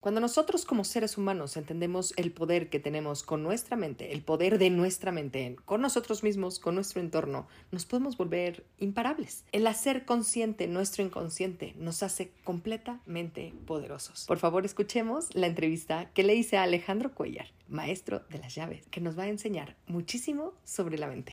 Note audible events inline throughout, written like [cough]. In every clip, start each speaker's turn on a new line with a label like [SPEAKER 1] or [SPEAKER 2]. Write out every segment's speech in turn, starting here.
[SPEAKER 1] Cuando nosotros como seres humanos entendemos el poder que tenemos con nuestra mente, el poder de nuestra mente, con nosotros mismos, con nuestro entorno, nos podemos volver imparables. El hacer consciente nuestro inconsciente nos hace completamente poderosos. Por favor, escuchemos la entrevista que le hice a Alejandro Cuellar, maestro de las llaves, que nos va a enseñar muchísimo sobre la mente.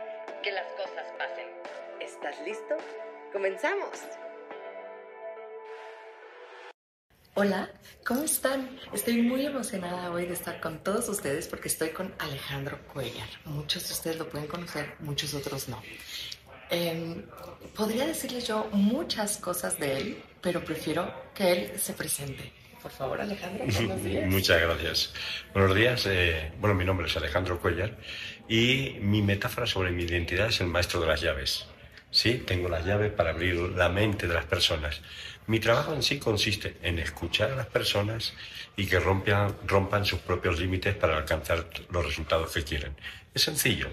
[SPEAKER 2] que las cosas pasen. ¿Estás listo? ¡Comenzamos!
[SPEAKER 1] Hola, ¿cómo están? Estoy muy emocionada hoy de estar con todos ustedes porque estoy con Alejandro Cuellar. Muchos de ustedes lo pueden conocer, muchos otros no. Em, podría decirles yo muchas cosas de él, pero prefiero que él se presente. Por favor, Alejandro, [laughs] buenos días.
[SPEAKER 3] Muchas gracias. Buenos días. Eh, bueno, mi nombre es Alejandro Cuellar y mi metáfora sobre mi identidad es el maestro de las llaves. Sí, tengo las llaves para abrir la mente de las personas. Mi trabajo en sí consiste en escuchar a las personas y que rompan, rompan sus propios límites para alcanzar los resultados que quieren. Es sencillo,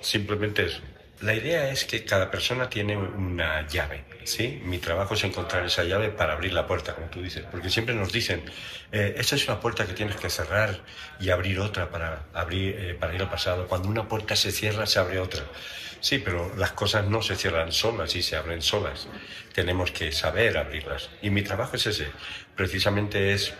[SPEAKER 3] simplemente es la idea es que cada persona tiene una llave, ¿sí? Mi trabajo es encontrar esa llave para abrir la puerta, como tú dices, porque siempre nos dicen, eh, esta es una puerta que tienes que cerrar y abrir otra para, abrir, eh, para ir al pasado. Cuando una puerta se cierra, se abre otra. Sí, pero las cosas no se cierran solas y se abren solas. Tenemos que saber abrirlas. Y mi trabajo es ese, precisamente es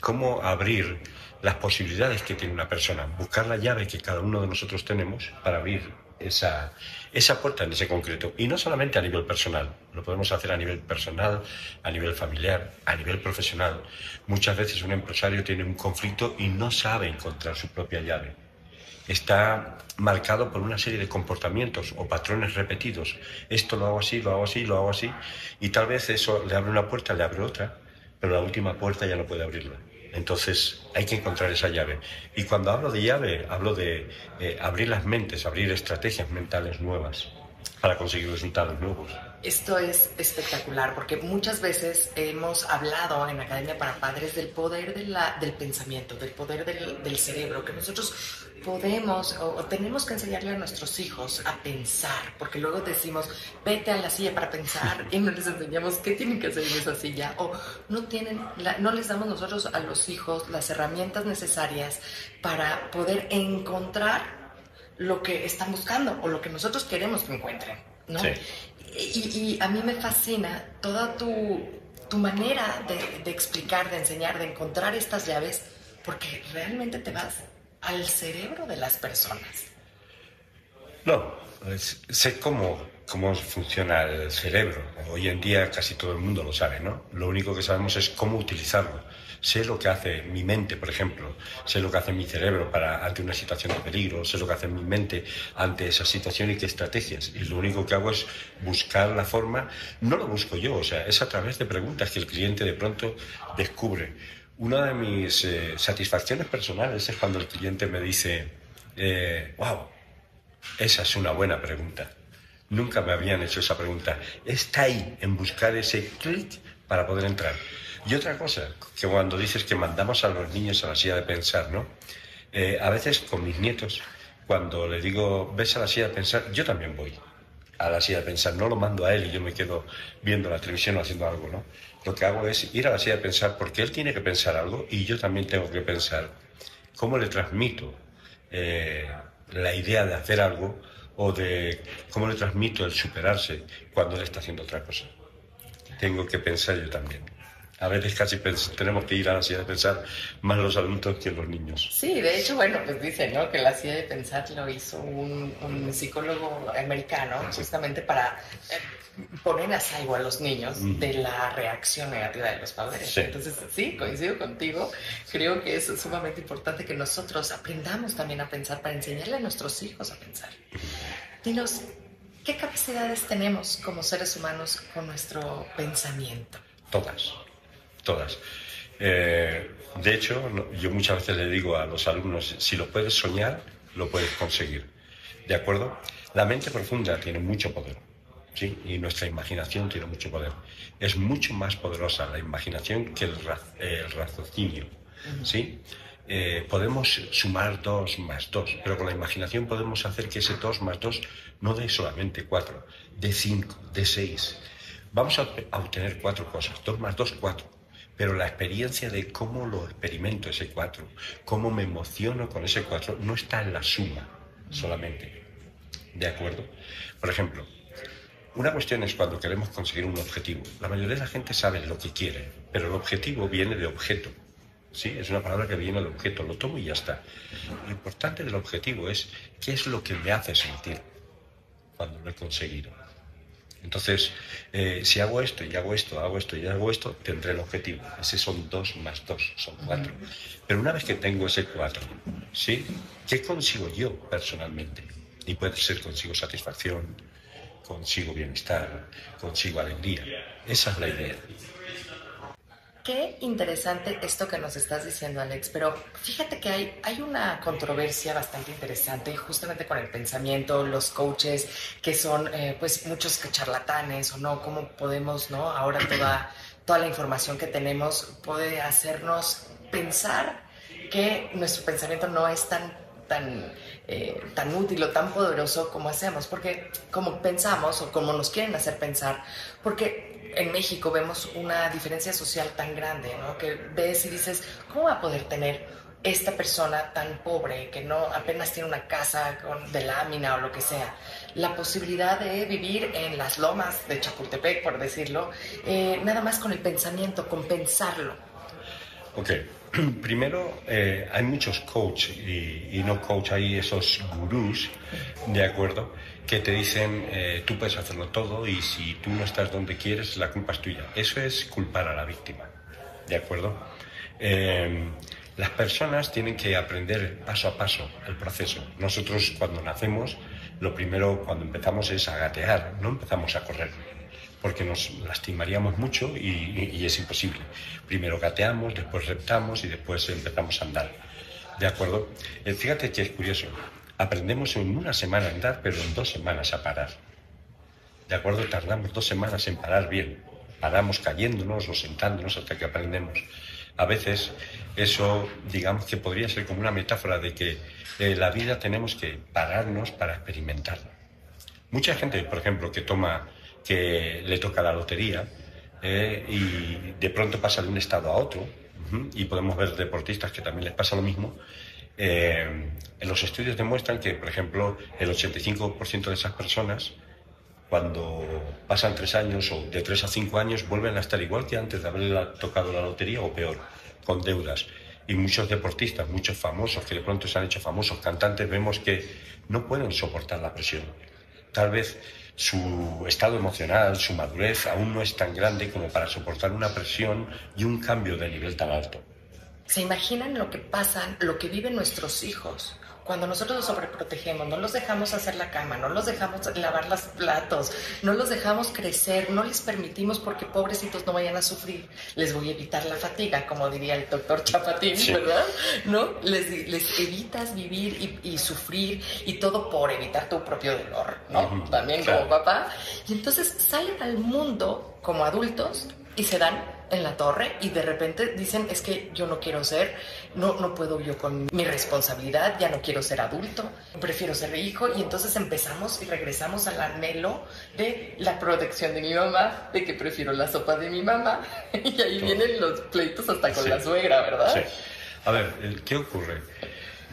[SPEAKER 3] cómo abrir las posibilidades que tiene una persona, buscar la llave que cada uno de nosotros tenemos para abrir esa, esa puerta en ese concreto. Y no solamente a nivel personal, lo podemos hacer a nivel personal, a nivel familiar, a nivel profesional. Muchas veces un empresario tiene un conflicto y no sabe encontrar su propia llave. Está marcado por una serie de comportamientos o patrones repetidos. Esto lo hago así, lo hago así, lo hago así. Y tal vez eso le abre una puerta, le abre otra, pero la última puerta ya no puede abrirla. Entonces hay que encontrar esa llave. Y cuando hablo de llave, hablo de eh, abrir las mentes, abrir estrategias mentales nuevas para conseguir resultados nuevos.
[SPEAKER 1] Esto es espectacular porque muchas veces hemos hablado en Academia para Padres del poder del pensamiento, del poder del, cerebro, que nosotros podemos o, tenemos que enseñarle a nuestros hijos a pensar, porque luego decimos, vete a la silla para pensar y no les enseñamos qué tienen que hacer en esa silla, o no, tienen no les damos nosotros a los hijos las herramientas necesarias para poder encontrar lo que están buscando o lo que nosotros queremos que encuentren, ¿no? Y, a mí me fascina toda tu, tu manera de, de, explicar, de enseñar, de encontrar estas llaves, porque realmente te vas al cerebro de las personas.
[SPEAKER 3] No, sé cómo, cómo funciona el cerebro. Hoy en día casi todo el mundo lo sabe, ¿no? Lo único que sabemos es cómo utilizarlo. Sé lo que hace mi mente, por ejemplo, sé lo que hace mi cerebro para, ante una situación de peligro, sé lo que hace mi mente ante esa situación y qué estrategias. Y lo único que hago es buscar la forma, no lo busco yo, o sea, es a través de preguntas que el cliente de pronto descubre. Una de mis eh, satisfacciones personales es cuando el cliente me dice, eh, wow, esa es una buena pregunta. Nunca me habían hecho esa pregunta. Está ahí en buscar ese clic para poder entrar. Y otra cosa, que cuando dices que mandamos a los niños a la silla de pensar, ¿no? Eh, a veces con mis nietos, cuando le digo, ves a la silla de pensar, yo también voy a la silla de pensar, no lo mando a él y yo me quedo viendo la televisión o haciendo algo, ¿no? Lo que hago es ir a la silla de pensar porque él tiene que pensar algo y yo también tengo que pensar cómo le transmito eh, la idea de hacer algo o de cómo le transmito el superarse cuando él está haciendo otra cosa. Tengo que pensar yo también. A veces casi tenemos que ir a la silla de pensar más los adultos que los niños.
[SPEAKER 1] Sí, de hecho, bueno, pues dice, ¿no? Que la silla de pensar lo hizo un, psicólogo americano justamente para eh, poner a salvo a los niños de la reacción negativa de los padres. Entonces, sí, coincido contigo. Creo que es sumamente importante que nosotros aprendamos también a pensar para enseñarle a nuestros hijos a pensar. Dinos, ¿qué capacidades tenemos como seres humanos con nuestro pensamiento?
[SPEAKER 3] Todas todas. Eh, de hecho, yo muchas veces le digo a los alumnos, si lo puedes soñar, lo puedes conseguir. ¿De acuerdo? La mente profunda tiene mucho poder. ¿Sí? Y nuestra imaginación tiene mucho poder. Es mucho más poderosa la imaginación que el, raciocinio. ¿sí? Eh, podemos sumar dos más dos, pero con la imaginación podemos hacer que ese dos más dos no dé solamente cuatro, de cinco, de seis. Vamos a, a obtener cuatro cosas. Dos más dos, cuatro pero la experiencia de cómo lo experimento ese 4, cómo me emociono con ese 4, no está en la suma solamente. ¿De acuerdo? Por ejemplo, una cuestión es cuando queremos conseguir un objetivo. La mayoría de la gente sabe lo que quiere, pero el objetivo viene de objeto. ¿Sí? Es una palabra que viene de objeto, lo tomo y ya está. Lo importante del objetivo es qué es lo que me hace sentir cuando lo he conseguido. Entonces, eh, si hago esto y hago esto, hago esto y hago esto, tendré el objetivo. Ese son dos más dos, son cuatro. Pero una vez que tengo ese cuatro, ¿sí? ¿Qué consigo yo personalmente? Y puede ser consigo satisfacción, consigo bienestar, consigo alegría. Esa es la idea.
[SPEAKER 1] Qué interesante esto que nos estás diciendo, Alex, pero fíjate que hay, hay una controversia bastante interesante justamente con el pensamiento, los coaches que son eh, pues muchos charlatanes o no, cómo podemos, ¿no? Ahora toda, toda la información que tenemos puede hacernos pensar que nuestro pensamiento no es tan tan, eh, tan útil o tan poderoso como hacemos, porque como pensamos o como nos quieren hacer pensar, porque en México vemos una diferencia social tan grande, ¿no? Que ves y dices, ¿cómo va a poder tener esta persona tan pobre que no apenas tiene una casa con, de lámina o lo que sea, la posibilidad de vivir en las lomas de Chapultepec, por decirlo, eh, nada más con el pensamiento, con pensarlo.
[SPEAKER 3] Ok, [clears throat] primero eh, hay muchos coach y, no coach, hay esos gurús, ¿de acuerdo? que te dicen eh, tú puedes hacerlo todo y si tú no estás donde quieres, la culpa es tuya. Eso es culpar a la víctima. ¿De acuerdo? Eh, las personas tienen que aprender paso a paso el proceso. Nosotros cuando nacemos, lo primero cuando empezamos es a gatear, no empezamos a correr, porque nos lastimaríamos mucho y, y es imposible. Primero gateamos, después reptamos y después empezamos a andar. ¿De acuerdo? Eh, fíjate que es curioso. Aprendemos en una semana a andar, pero en dos semanas a parar. ¿De acuerdo? Tardamos dos semanas en parar bien. Paramos cayéndonos o sentándonos hasta que aprendemos. A veces eso, digamos que podría ser como una metáfora de que eh, la vida tenemos que pararnos para experimentar. Mucha gente, por ejemplo, que toma, que le toca la lotería eh, y de pronto pasa de un estado a otro, y podemos ver deportistas que también les pasa lo mismo, eh, los estudios demuestran que, por ejemplo, el 85% de esas personas, cuando pasan tres años o de tres a cinco años, vuelven a estar igual que antes de haber tocado la lotería o peor, con deudas. Y muchos deportistas, muchos famosos que de pronto se han hecho famosos, cantantes, vemos que no pueden soportar la presión. Tal vez su estado emocional, su madurez aún no es tan grande como para soportar una presión y un cambio de nivel tan alto.
[SPEAKER 1] ¿Se imaginan lo que pasa, lo que viven nuestros hijos? Cuando nosotros los sobreprotegemos, no los dejamos hacer la cama, no los dejamos lavar los platos, no los dejamos crecer, no les permitimos porque pobrecitos no vayan a sufrir. Les voy a evitar la fatiga, como diría el doctor Chapatín, ¿verdad? ¿No? Les, evitas vivir y, sufrir y todo por evitar tu propio dolor, ¿no? También como papá. Y entonces salen al mundo como adultos y se dan en la torre y de repente dicen es que yo no quiero ser, no, no puedo yo con mi responsabilidad, ya no quiero ser adulto, prefiero ser hijo y entonces empezamos y regresamos al anhelo de la protección de mi mamá, de que prefiero la sopa de mi mamá [laughs] y ahí vienen los pleitos hasta con la suegra, ¿verdad? Sí.
[SPEAKER 3] A ver, ¿qué ocurre?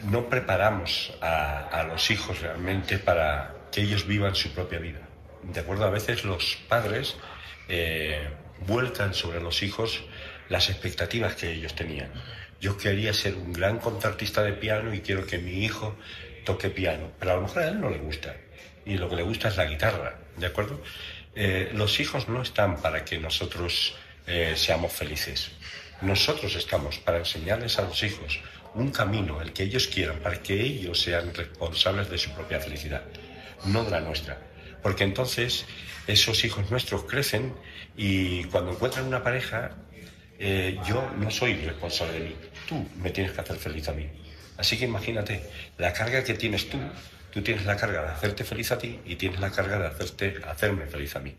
[SPEAKER 3] No preparamos a, a los hijos realmente para que ellos vivan su propia vida. De acuerdo, a veces los padres... Eh, vuelcan sobre los hijos las expectativas que ellos tenían. Yo quería ser un gran concertista de piano y quiero que mi hijo toque piano, pero a lo mejor a él no le gusta y lo que le gusta es la guitarra, ¿de acuerdo? Eh, los hijos no están para que nosotros eh, seamos felices. Nosotros estamos para enseñarles a los hijos un camino, el que ellos quieran, para que ellos sean responsables de su propia felicidad, no de la nuestra. Porque entonces esos hijos nuestros crecen y cuando encuentran una pareja, eh, yo no soy responsable de mí, tú me tienes que hacer feliz a mí. Así que imagínate, la carga que tienes tú, tú tienes la carga de hacerte feliz a ti y tienes la carga de hacerte, hacerme feliz a mí.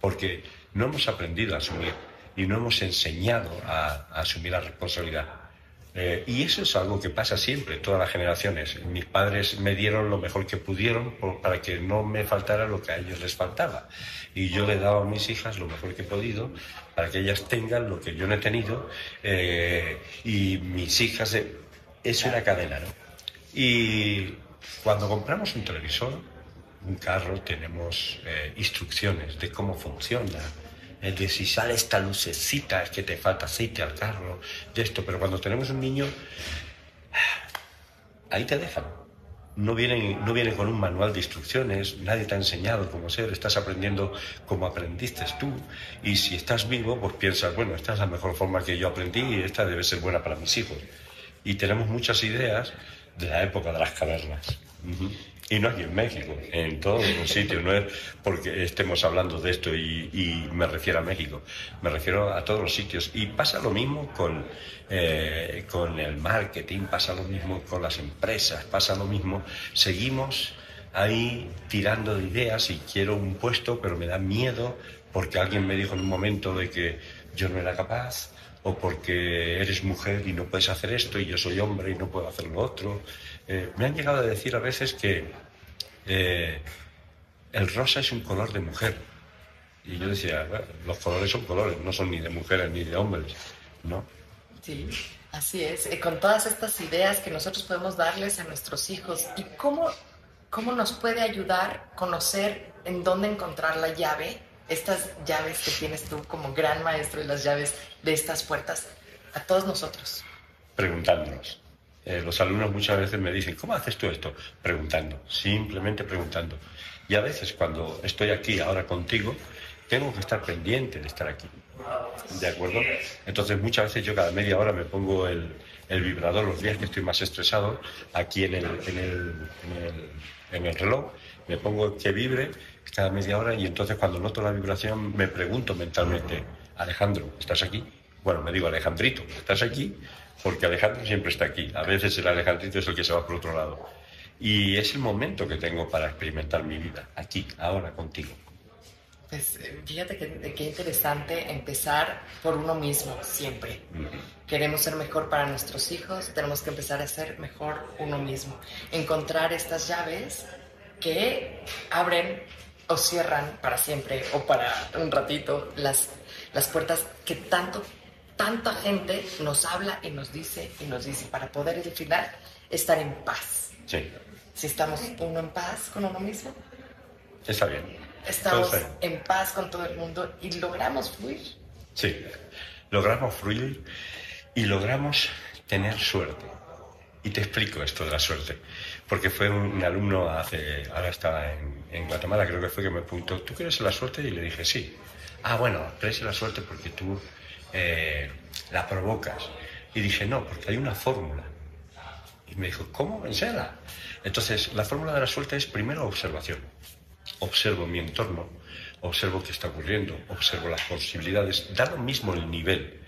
[SPEAKER 3] Porque no hemos aprendido a asumir y no hemos enseñado a asumir la responsabilidad. Eh, y eso es algo que pasa siempre, todas las generaciones. Mis padres me dieron lo mejor que pudieron para que no me faltara lo que a ellos les faltaba. Y yo le he dado a mis hijas lo mejor que he podido para que ellas tengan lo que yo no he tenido. Eh, y mis hijas, es una cadena, ¿no? Y cuando compramos un televisor, un carro, tenemos eh, instrucciones de cómo funciona es de si sale esta lucecita, es que te falta aceite al carro, de esto, pero cuando tenemos un niño, ahí te dejan. No vienen, no vienen con un manual de instrucciones, nadie te ha enseñado cómo ser, estás aprendiendo como aprendiste tú. Y si estás vivo, pues piensas, bueno, esta es la mejor forma que yo aprendí y esta debe ser buena para mis hijos. Y tenemos muchas ideas de la época de las cavernas. Y no aquí en México, en todos los sitios. No es porque estemos hablando de esto y, me refiero a México, me refiero a todos los sitios. Y pasa lo mismo con, eh, con el marketing, pasa lo mismo con las empresas, pasa lo mismo. Seguimos ahí tirando de ideas y quiero un puesto, pero me da miedo porque alguien me dijo en un momento de que yo no era capaz o porque eres mujer y no puedes hacer esto y yo soy hombre y no puedo hacer lo otro. Eh, me han llegado a decir a veces que eh, el rosa es un color de mujer. Y yo decía, los colores son colores, no son ni de mujeres ni de hombres, ¿no?
[SPEAKER 1] Sí, así es. Eh, con todas estas ideas que nosotros podemos darles a nuestros hijos y cómo, cómo nos puede ayudar conocer en dónde encontrar la llave, estas llaves que tienes tú como gran maestro de las llaves de estas puertas, a todos nosotros.
[SPEAKER 3] Preguntándonos. Eh, los alumnos muchas veces me dicen, ¿cómo haces tú esto? Preguntando, simplemente preguntando. Y a veces cuando estoy aquí ahora contigo, tengo que estar pendiente de estar aquí. ¿De acuerdo? Entonces muchas veces yo cada media hora me pongo el, el vibrador los días que estoy más estresado aquí en el, en el, en el, reloj, me pongo que vibre cada media hora y entonces cuando noto la vibración me pregunto mentalmente, Alejandro, ¿estás aquí? Bueno, me digo, Alejandrito, ¿estás aquí? porque Alejandro siempre está aquí. A veces el Alejandrito es el que se va por otro lado. Y es el momento que tengo para experimentar mi vida, aquí, ahora, contigo.
[SPEAKER 1] Pues eh, fíjate qué interesante empezar por uno mismo, siempre. Queremos ser mejor para nuestros hijos, tenemos que empezar a ser mejor uno mismo. Encontrar estas llaves que abren o cierran para siempre o para un ratito las, las puertas que tanto tanta gente nos habla y nos dice y nos dice para poder al final estar en paz.
[SPEAKER 3] Sí.
[SPEAKER 1] Si estamos uno en paz con uno mismo.
[SPEAKER 3] Está bien.
[SPEAKER 1] Estamos en paz con todo el mundo y logramos fluir.
[SPEAKER 3] Sí, logramos fluir y logramos tener suerte. Y te explico esto de la suerte. Porque fue un, alumno hace, ahora estaba en, en, Guatemala, creo que fue que me preguntó, ¿tú quieres la suerte? Y le dije, sí. Ah, bueno, crees la suerte porque tú eh, la provocas. Y dije, no, porque hay una fórmula. Y me dijo, ¿cómo? Enséñala. Entonces, la fórmula de la suerte es primero observación. Observo mi entorno, observo qué está ocurriendo, observo las posibilidades, da lo mismo el nivel,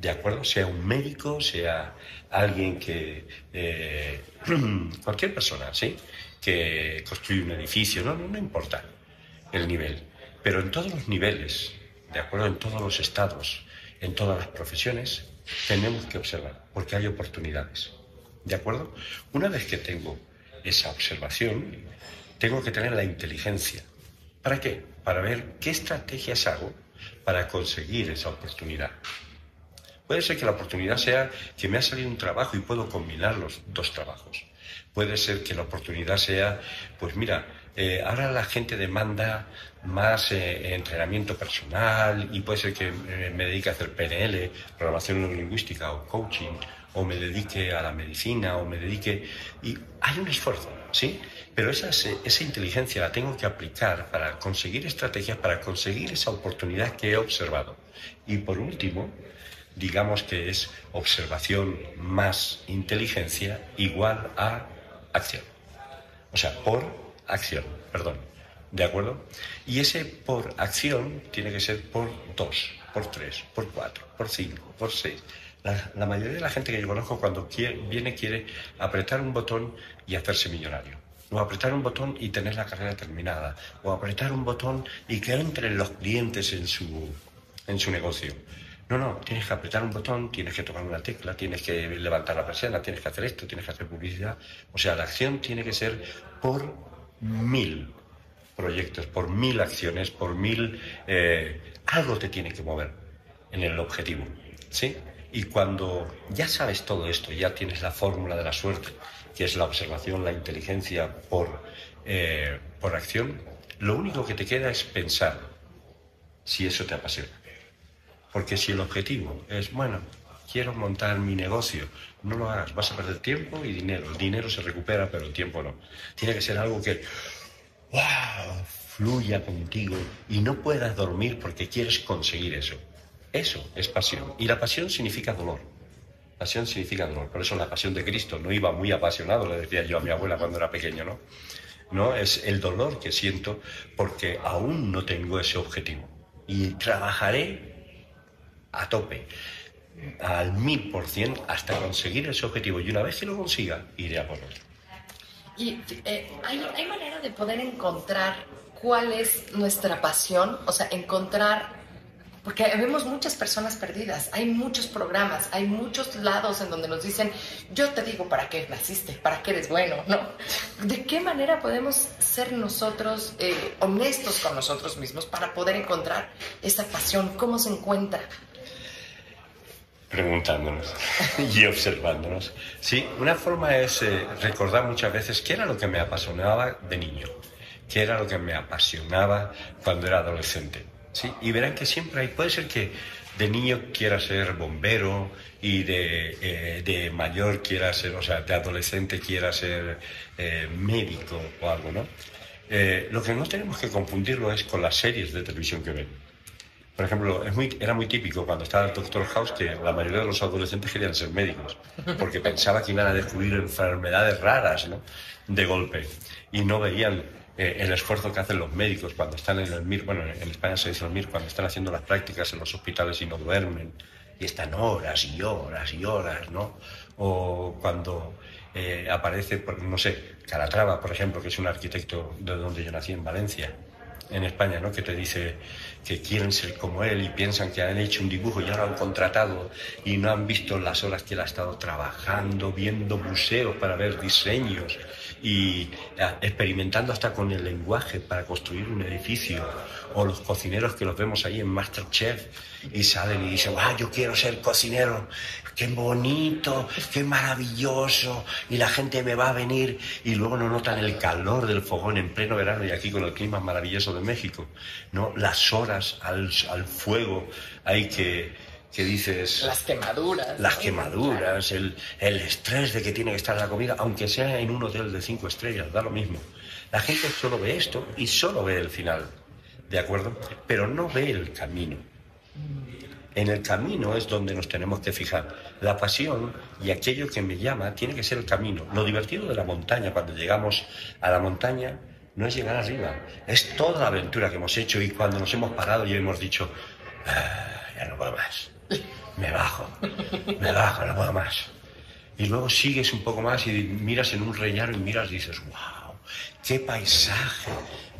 [SPEAKER 3] ¿de acuerdo? Sea un médico, sea alguien que... Eh, [clears throat] cualquier persona, ¿sí? Que construye un edificio, no, no, no importa el nivel. Pero en todos los niveles, ¿de acuerdo? En todos los estados, en todas las profesiones, tenemos que observar, porque hay oportunidades. ¿De acuerdo? Una vez que tengo esa observación, tengo que tener la inteligencia. ¿Para qué? Para ver qué estrategias hago para conseguir esa oportunidad. Puede ser que la oportunidad sea que me ha salido un trabajo y puedo combinar los dos trabajos. Puede ser que la oportunidad sea, pues mira, eh, ahora la gente demanda más eh, entrenamiento personal y puede ser que eh, me dedique a hacer PNL, programación neurolingüística o coaching, o me dedique a la medicina, o me dedique... Y hay un esfuerzo, ¿sí? Pero esa, esa inteligencia la tengo que aplicar para conseguir estrategias, para conseguir esa oportunidad que he observado. Y por último, digamos que es observación más inteligencia igual a acción. O sea, por acción, perdón. ¿De acuerdo? Y ese por acción tiene que ser por dos, por tres, por cuatro, por cinco, por seis. La, mayoría de la gente que yo conozco cuando viene quiere apretar un botón y hacerse millonario. O apretar un botón y tener la carrera terminada. O apretar un botón y que entren los clientes en su, en su negocio. No, no, tienes que apretar un botón, tienes que tocar una tecla, tienes que levantar la persiana, tienes que hacer esto, tienes que hacer publicidad. O sea, la acción tiene que ser por mil proyectos, por mil acciones, por mil... Eh, algo te tiene que mover en el objetivo. ¿Sí? Y cuando ya sabes todo esto, ya tienes la fórmula de la suerte, que es la observación, la inteligencia por, eh, por acción, lo único que te queda es pensar si eso te apasiona. Porque si el objetivo es, bueno, quiero montar mi negocio, no lo hagas, vas a perder tiempo y dinero. El dinero se recupera, pero el tiempo no. Tiene que ser algo que, fluya contigo y no puedas dormir porque quieres conseguir eso. Eso es pasión. Y la pasión significa dolor. Pasión significa dolor. Por eso la pasión de Cristo no iba muy apasionado, le decía yo a mi abuela cuando era pequeño, ¿no? No, es el dolor que siento porque aún no tengo ese objetivo. Y trabajaré a tope, al mil por cien, hasta conseguir ese objetivo. Y una vez que lo consiga, iré a por otro.
[SPEAKER 1] ¿Y eh, ¿hay, hay manera de poder encontrar cuál es nuestra pasión? O sea, encontrar porque vemos muchas personas perdidas, hay muchos programas, hay muchos lados en donde nos dicen, yo te digo para qué naciste, para qué eres bueno, ¿no? ¿De qué manera podemos ser nosotros eh, honestos con nosotros mismos para poder encontrar esa pasión? ¿Cómo se encuentra?
[SPEAKER 3] Preguntándonos [laughs] y observándonos. Sí, una forma es eh, recordar muchas veces qué era lo que me apasionaba de niño, qué era lo que me apasionaba cuando era adolescente. Sí, y verán que siempre hay, puede ser que de niño quiera ser bombero y de, eh, de mayor quiera ser, o sea, de adolescente quiera ser eh, médico o algo, ¿no? lo que no tenemos que confundirlo es con las series de televisión que ven. Por ejemplo, es muy, era muy típico cuando estaba el Doctor House que la mayoría de los adolescentes querían ser médicos, porque [laughs] pensaba que iban a descubrir enfermedades raras, ¿no? De golpe. Y no veían eh, el esfuerzo que hacen los médicos cuando están en el MIR, bueno, en España se dice el MIR, cuando están haciendo las prácticas en los hospitales y no duermen, y están horas y horas y horas, ¿no? O cuando eh, aparece, no sé, Calatrava, por ejemplo, que es un arquitecto de donde yo nací, en Valencia, en España, ¿no? que te dice que quieren ser como él y piensan que han hecho un dibujo y ahora lo han contratado y no han visto las horas que él ha estado trabajando, viendo museos para ver diseños y eh, experimentando hasta con el lenguaje para construir un edificio o los cocineros que los vemos ahí en Masterchef y salen y dicen, ah, yo quiero ser cocinero, qué bonito, qué maravilloso, y la gente me va a venir y luego no notan el calor del fogón en pleno verano y aquí con el clima maravilloso de México, ¿no? Las horas al, al fuego hay que, que dices...
[SPEAKER 1] Las quemaduras.
[SPEAKER 3] Las quemaduras, el, el, estrés de que tiene que estar la comida, aunque sea en un hotel de cinco estrellas, da lo mismo. La gente solo ve esto y solo ve el final, ¿de acuerdo? Pero no ve el camino. En el camino es donde nos tenemos que fijar. La pasión y aquello que me llama tiene que ser el camino. Lo divertido de la montaña, cuando llegamos a la montaña, no es llegar arriba, es toda la aventura que hemos hecho y cuando nos hemos parado y hemos dicho, ah, ya no puedo más, me bajo, me bajo, no puedo más. Y luego sigues un poco más y miras en un rellano y miras y dices, wow, qué paisaje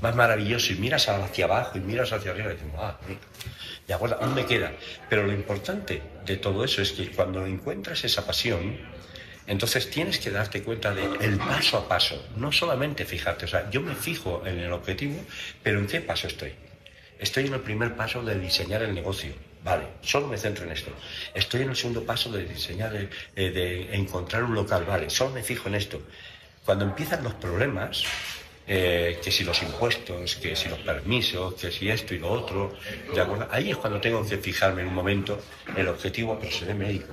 [SPEAKER 3] más maravilloso. Y miras hacia abajo y miras hacia arriba y dices, wow, ¿De acuerdo? Aún me queda. Pero lo importante de todo eso es que cuando encuentras esa pasión, entonces tienes que darte cuenta de el paso a paso, no solamente fijarte, o sea, yo me fijo en el objetivo, pero ¿en qué paso estoy? Estoy en el primer paso de diseñar el negocio. Vale, solo me centro en esto. Estoy en el segundo paso de diseñar, eh, de encontrar un local. Vale, solo me fijo en esto. Cuando empiezan los problemas, eh, que si los impuestos, que si los permisos, que si esto y lo otro, ¿de acuerdo? Ahí es cuando tengo que fijarme en un momento el objetivo, pero seré médico,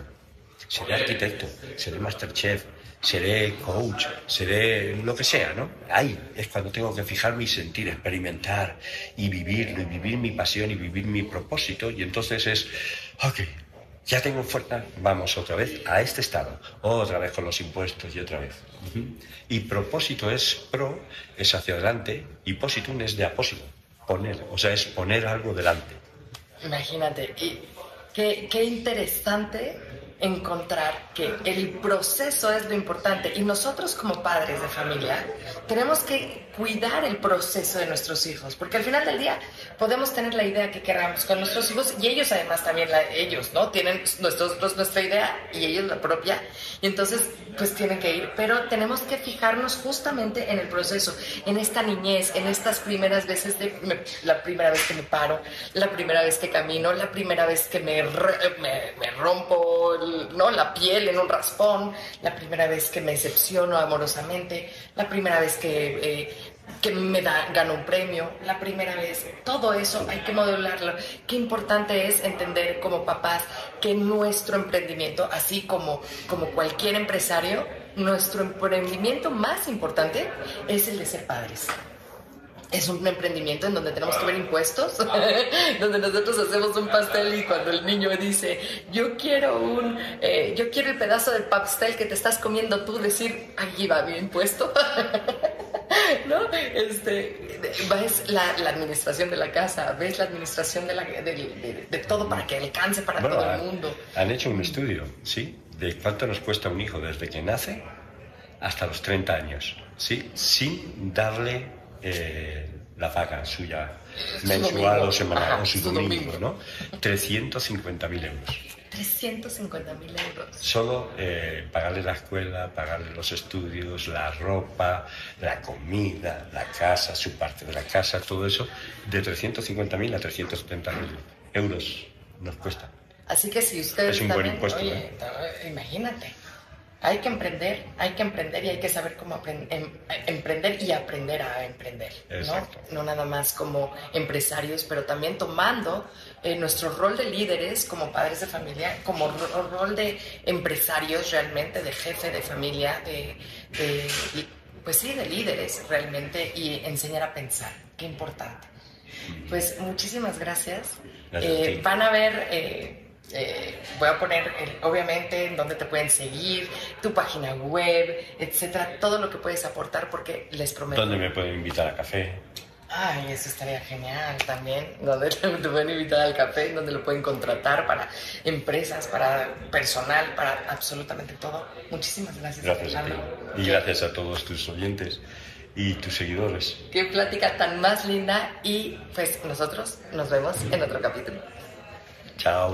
[SPEAKER 3] seré arquitecto, seré masterchef, seré coach, seré lo que sea, ¿no? Ahí es cuando tengo que fijarme y sentir, experimentar y vivirlo, y vivir mi pasión y vivir mi propósito, y entonces es, ok, ya tengo fuerza, vamos otra vez a este estado, otra vez con los impuestos y otra vez. Y propósito es pro, es hacia adelante, y positum es de apósito, poner, o sea, es poner algo delante.
[SPEAKER 1] Imagínate, y qué, qué interesante encontrar que el proceso es lo importante. Y nosotros como padres de familia tenemos que cuidar el proceso de nuestros hijos, porque al final del día podemos tener la idea que queramos con nuestros hijos y ellos además también, la, ellos, ¿no? Tienen nosotros nuestra idea y ellos la propia, y entonces pues tienen que ir, pero tenemos que fijarnos justamente en el proceso, en esta niñez, en estas primeras veces, de, la primera vez que me paro, la primera vez que camino, la primera vez que me, me, me rompo ¿no? la piel en un raspón, la primera vez que me decepciono amorosamente, la primera vez que... Eh, que me da, gano un premio, la primera vez, todo eso hay que modelarlo. Qué importante es entender como papás que nuestro emprendimiento, así como, como cualquier empresario, nuestro emprendimiento más importante es el de ser padres es un emprendimiento en donde tenemos que ver impuestos, [laughs] donde nosotros hacemos un pastel y cuando el niño dice, yo quiero un, eh, yo quiero el pedazo del pastel que te estás comiendo tú, decir, allí va mi impuesto. [laughs] ¿no? Este, ves la, administración de la casa, ves la administración de, la, de, todo para que alcance para todo el mundo.
[SPEAKER 3] Han hecho un estudio, ¿sí? De cuánto nos cuesta un hijo desde que nace hasta los 30 años, ¿sí? Sin darle eh, la paga suya mensual o semanal o su domingo, ¿no? 350.000 euros.
[SPEAKER 1] 350 mil euros.
[SPEAKER 3] Solo eh, pagarle la escuela, pagarle los estudios, la ropa, la comida, la casa, su parte de la casa, todo eso, de 350 mil a 370 mil euros nos cuesta.
[SPEAKER 1] Así que si ustedes
[SPEAKER 3] es un buen impuesto,
[SPEAKER 1] oye, imagínate. Hay que emprender, hay que emprender y hay que saber cómo em, emprender y aprender a emprender, ¿no? No nada más como empresarios, pero también tomando eh, nuestro rol de líderes como padres de familia, como rol de empresarios realmente, de jefe de familia, de, pues sí, de líderes realmente y enseñar a pensar. Qué importante. Pues muchísimas gracias. Eh, van a ver eh, eh, voy a poner, obviamente, en dónde te pueden seguir, tu página web, etcétera, todo lo que puedes aportar, porque les prometo.
[SPEAKER 3] ¿Dónde me pueden invitar a café?
[SPEAKER 1] Ay, eso estaría genial también. Donde te, pueden invitar al café, donde lo pueden contratar para empresas, para personal, para absolutamente todo. Muchísimas gracias.
[SPEAKER 3] Gracias a ti. Y gracias a todos tus oyentes y tus seguidores.
[SPEAKER 1] Qué plática tan más linda. Y pues nosotros nos vemos en otro capítulo.
[SPEAKER 3] Chao.